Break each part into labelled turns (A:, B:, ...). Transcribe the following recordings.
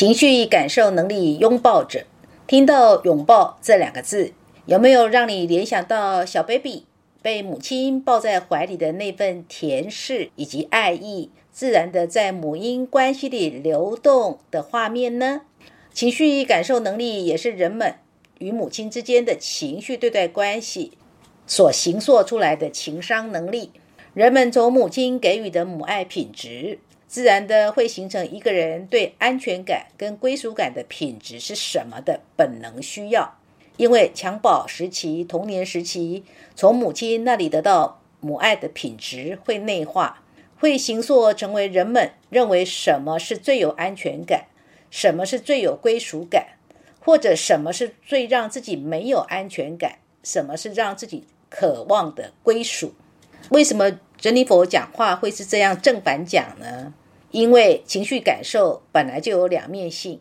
A: 情绪感受能力拥抱者，听到“拥抱”这两个字，有没有让你联想到小 baby 被母亲抱在怀里的那份甜视以及爱意，自然的在母婴关系里流动的画面呢？情绪感受能力也是人们与母亲之间的情绪对待关系所形塑出来的情商能力。人们从母亲给予的母爱品质。自然的会形成一个人对安全感跟归属感的品质是什么的本能需要，因为襁褓时期、童年时期从母亲那里得到母爱的品质会内化，会形塑成为人们认为什么是最有安全感，什么是最有归属感，或者什么是最让自己没有安全感，什么是让自己渴望的归属。为什么珍妮佛讲话会是这样正反讲呢？因为情绪感受本来就有两面性，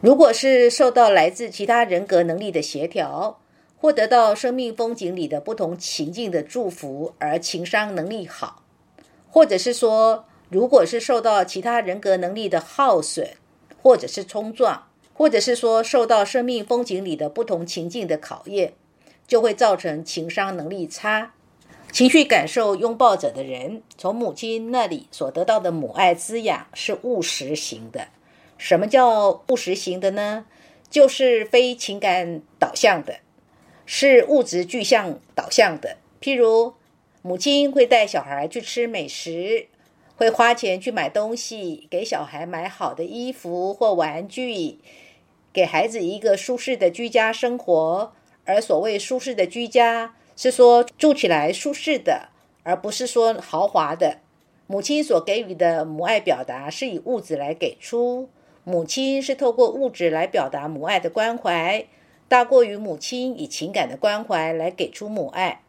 A: 如果是受到来自其他人格能力的协调，或得到生命风景里的不同情境的祝福而情商能力好，或者是说，如果是受到其他人格能力的耗损，或者是冲撞，或者是说受到生命风景里的不同情境的考验，就会造成情商能力差。情绪感受拥抱者的人，从母亲那里所得到的母爱滋养是务实型的。什么叫务实型的呢？就是非情感导向的，是物质具象导向的。譬如，母亲会带小孩去吃美食，会花钱去买东西，给小孩买好的衣服或玩具，给孩子一个舒适的居家生活。而所谓舒适的居家，是说住起来舒适的，而不是说豪华的。母亲所给予的母爱表达是以物质来给出，母亲是透过物质来表达母爱的关怀，大过于母亲以情感的关怀来给出母爱。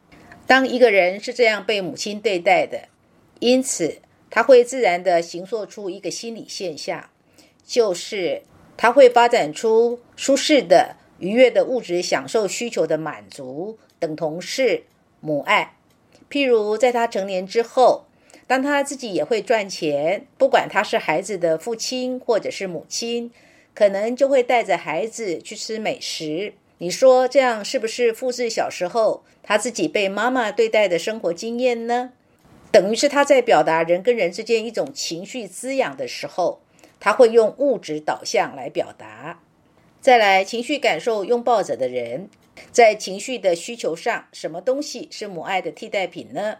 A: 当一个人是这样被母亲对待的，因此他会自然的形塑出一个心理现象，就是他会发展出舒适的。愉悦的物质享受需求的满足，等同是母爱。譬如在他成年之后，当他自己也会赚钱，不管他是孩子的父亲或者是母亲，可能就会带着孩子去吃美食。你说这样是不是复制小时候他自己被妈妈对待的生活经验呢？等于是他在表达人跟人之间一种情绪滋养的时候，他会用物质导向来表达。再来，情绪感受拥抱者的人，在情绪的需求上，什么东西是母爱的替代品呢？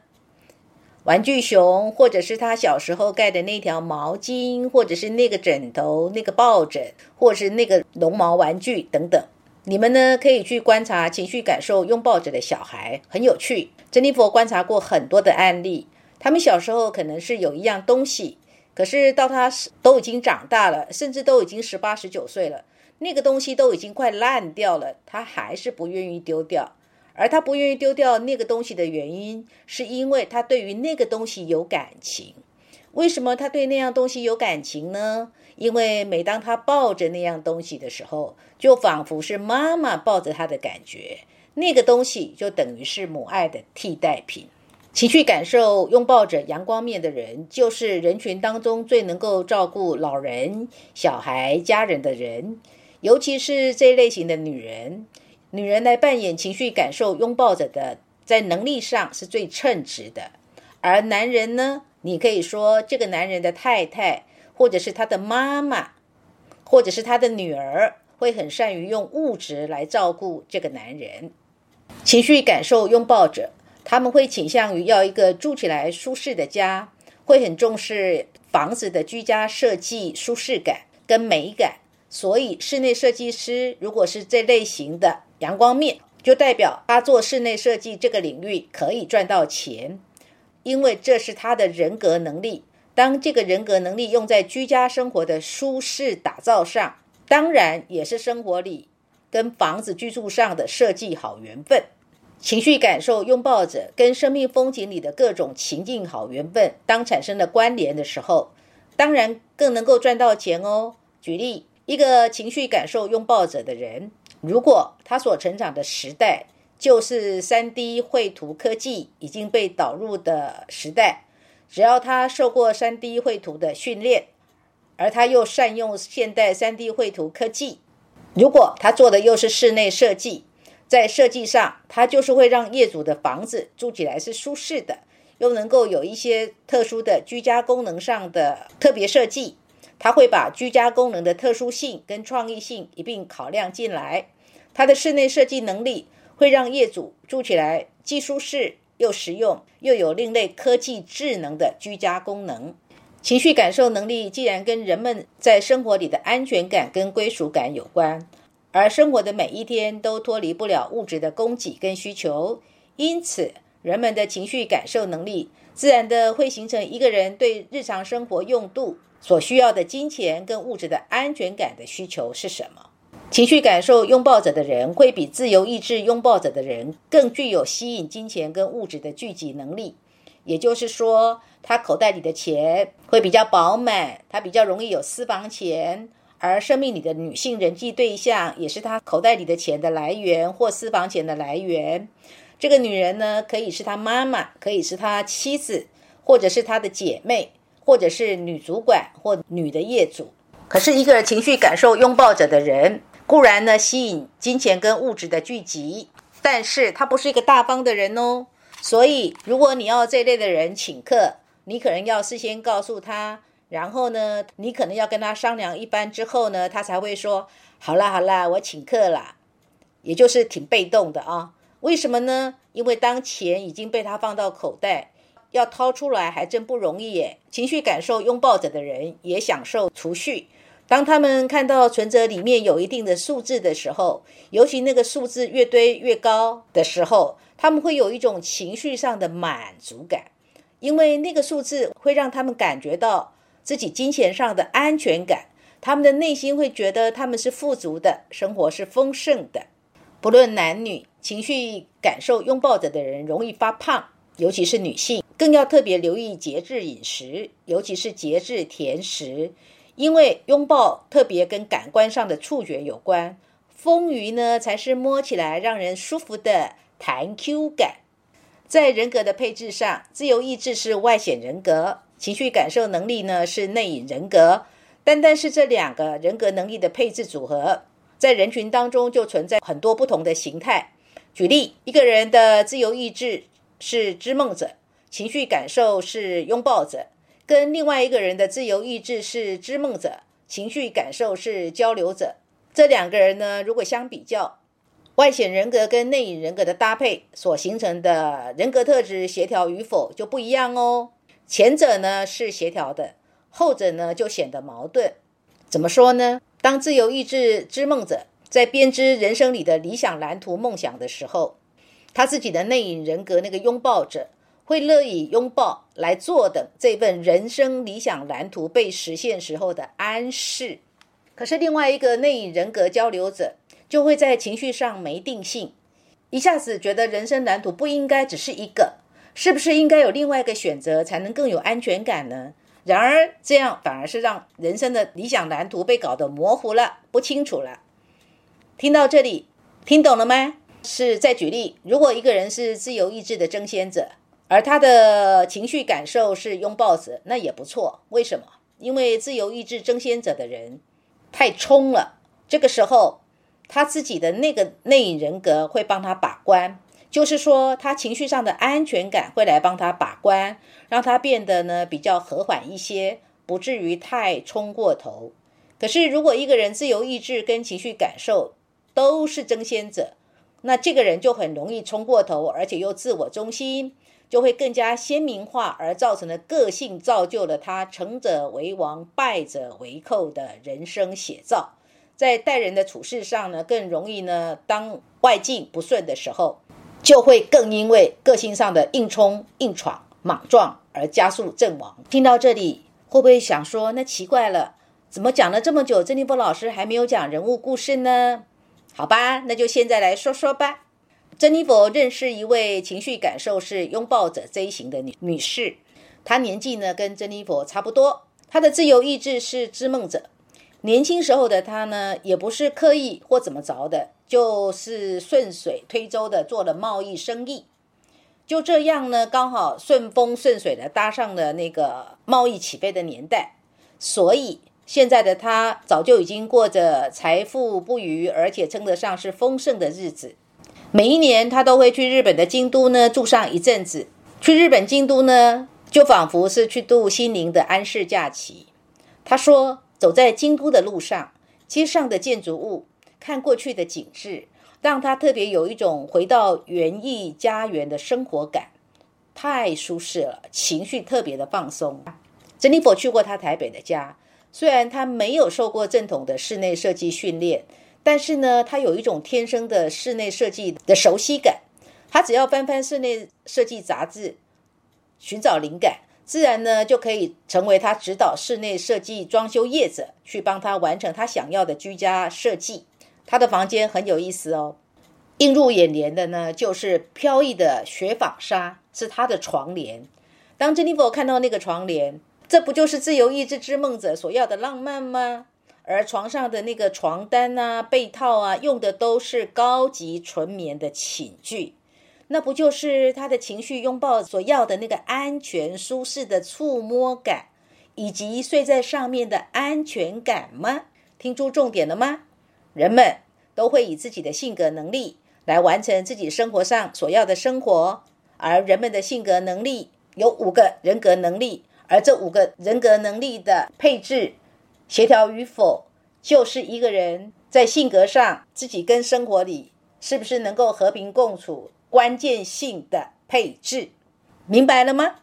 A: 玩具熊，或者是他小时候盖的那条毛巾，或者是那个枕头、那个抱枕，或是那个绒毛玩具等等。你们呢，可以去观察情绪感受拥抱者的小孩，很有趣。珍妮佛观察过很多的案例，他们小时候可能是有一样东西，可是到他都已经长大了，甚至都已经十八、十九岁了。那个东西都已经快烂掉了，他还是不愿意丢掉。而他不愿意丢掉那个东西的原因，是因为他对于那个东西有感情。为什么他对那样东西有感情呢？因为每当他抱着那样东西的时候，就仿佛是妈妈抱着他的感觉。那个东西就等于是母爱的替代品。情绪感受拥抱着阳光面的人，就是人群当中最能够照顾老人、小孩、家人的人。尤其是这类型的女人，女人来扮演情绪感受拥抱者的，在能力上是最称职的。而男人呢，你可以说这个男人的太太，或者是他的妈妈，或者是他的女儿，会很善于用物质来照顾这个男人。情绪感受拥抱者，他们会倾向于要一个住起来舒适的家，会很重视房子的居家设计、舒适感跟美感。所以，室内设计师如果是这类型的阳光面，就代表他做室内设计这个领域可以赚到钱，因为这是他的人格能力。当这个人格能力用在居家生活的舒适打造上，当然也是生活里跟房子居住上的设计好缘分。情绪感受拥抱着跟生命风景里的各种情境好缘分，当产生了关联的时候，当然更能够赚到钱哦。举例。一个情绪感受拥抱者的人，如果他所成长的时代就是三 D 绘图科技已经被导入的时代，只要他受过三 D 绘图的训练，而他又善用现代 3D 绘图科技。如果他做的又是室内设计，在设计上，他就是会让业主的房子住起来是舒适的，又能够有一些特殊的居家功能上的特别设计。他会把居家功能的特殊性跟创意性一并考量进来。他的室内设计能力会让业主住起来既舒适又实用，又有另类科技智能的居家功能。情绪感受能力既然跟人们在生活里的安全感跟归属感有关，而生活的每一天都脱离不了物质的供给跟需求，因此人们的情绪感受能力自然的会形成一个人对日常生活用度所需要的金钱跟物质的安全感的需求是什么。情绪感受拥抱者的人会比自由意志拥抱者的人更具有吸引金钱跟物质的聚集能力，也就是说。他口袋里的钱会比较饱满，他比较容易有私房钱，而生命里的女性人际对象也是他口袋里的钱的来源或私房钱的来源。这个女人呢，可以是他妈妈，可以是他妻子，或者是他的姐妹，或者是女主管或女的业主。可是，一个情绪感受拥抱者的人，固然呢吸引金钱跟物质的聚集，但是他不是一个大方的人哦。所以，如果你要这类的人请客，你可能要事先告诉他，然后呢，你可能要跟他商量一番之后呢，他才会说：“好啦好啦，我请客啦。”也就是挺被动的啊。为什么呢？因为当钱已经被他放到口袋，要掏出来还真不容易耶。情绪感受拥抱着的人也享受储蓄。当他们看到存折里面有一定的数字的时候，尤其那个数字越堆越高的时候，他们会有一种情绪上的满足感。因为那个数字会让他们感觉到自己金钱上的安全感，他们的内心会觉得他们是富足的，生活是丰盛的。不论男女，情绪感受拥抱着的人容易发胖，尤其是女性，更要特别留意节制饮食，尤其是节制甜食，因为拥抱特别跟感官上的触觉有关。丰腴呢，才是摸起来让人舒服的弹 Q 感。在人格的配置上，自由意志是外显人格，情绪感受能力呢是内隐人格。单单是这两个人格能力的配置组合，在人群当中就存在很多不同的形态。举例，一个人的自由意志是织梦者，情绪感受是拥抱者，跟另外一个人的自由意志是织梦者，情绪感受是交流者。这两个人呢，如果相比较。外显人格跟内隐人格的搭配所形成的人格特质协调与否就不一样哦。前者呢是协调的，后者呢就显得矛盾。怎么说呢？当自由意志织梦者在编织人生里的理想蓝图梦想的时候，他自己的内隐人格那个拥抱者会乐意拥抱来坐等这份人生理想蓝图被实现时候的安适。可是另外一个内隐人格交流者。就会在情绪上没定性，一下子觉得人生蓝图不应该只是一个，是不是应该有另外一个选择才能更有安全感呢？然而这样反而是让人生的理想蓝图被搞得模糊了、不清楚了。听到这里，听懂了吗？是再举例，如果一个人是自由意志的争先者，而他的情绪感受是拥抱者，那也不错。为什么？因为自由意志争先者的人太冲了，这个时候。他自己的那个内隐人格会帮他把关，就是说他情绪上的安全感会来帮他把关，让他变得呢比较和缓一些，不至于太冲过头。可是如果一个人自由意志跟情绪感受都是争先者，那这个人就很容易冲过头，而且又自我中心，就会更加鲜明化，而造成的个性造就了他成者为王，败者为寇的人生写照。在待人的处事上呢，更容易呢，当外境不顺的时候，就会更因为个性上的硬冲、硬闯、莽撞而加速阵亡。听到这里，会不会想说，那奇怪了，怎么讲了这么久，珍妮佛老师还没有讲人物故事呢？好吧，那就现在来说说吧。珍妮佛认识一位情绪感受是拥抱者 Z 型的女女士，她年纪呢跟珍妮佛差不多，她的自由意志是织梦者。年轻时候的她呢，也不是刻意或怎么着的，就是顺水推舟的做了贸易生意。就这样呢，刚好顺风顺水的搭上了那个贸易起飞的年代，所以现在的他早就已经过着财富不渝，而且称得上是丰盛的日子。每一年，他都会去日本的京都呢住上一阵子。去日本京都呢，就仿佛是去度心灵的安适假期。他说，走在京都的路上，街上的建筑物，看过去的景致，让他特别有一种回到园艺家园的生活感，太舒适了，情绪特别的放松。珍妮佛去过他台北的家。虽然他没有受过正统的室内设计训练，但是呢，他有一种天生的室内设计的熟悉感。他只要翻翻室内设计杂志，寻找灵感，自然呢就可以成为他指导室内设计装修业者，去帮他完成他想要的居家设计。他的房间很有意思哦，映入眼帘的呢就是飘逸的雪纺纱，是他的床帘。当珍妮佛看到那个床帘。这不就是自由意志之梦者所要的浪漫吗？而床上的那个床单啊、被套啊，用的都是高级纯棉的寝具，那不就是他的情绪拥抱所要的那个安全舒适的触摸感，以及睡在上面的安全感吗？听出重点了吗？人们都会以自己的性格能力来完成自己生活上所要的生活，而人们的性格能力有五个人格能力。而这五个人格能力的配置、协调与否，就是一个人在性格上自己跟生活里是不是能够和平共处关键性的配置，明白了吗？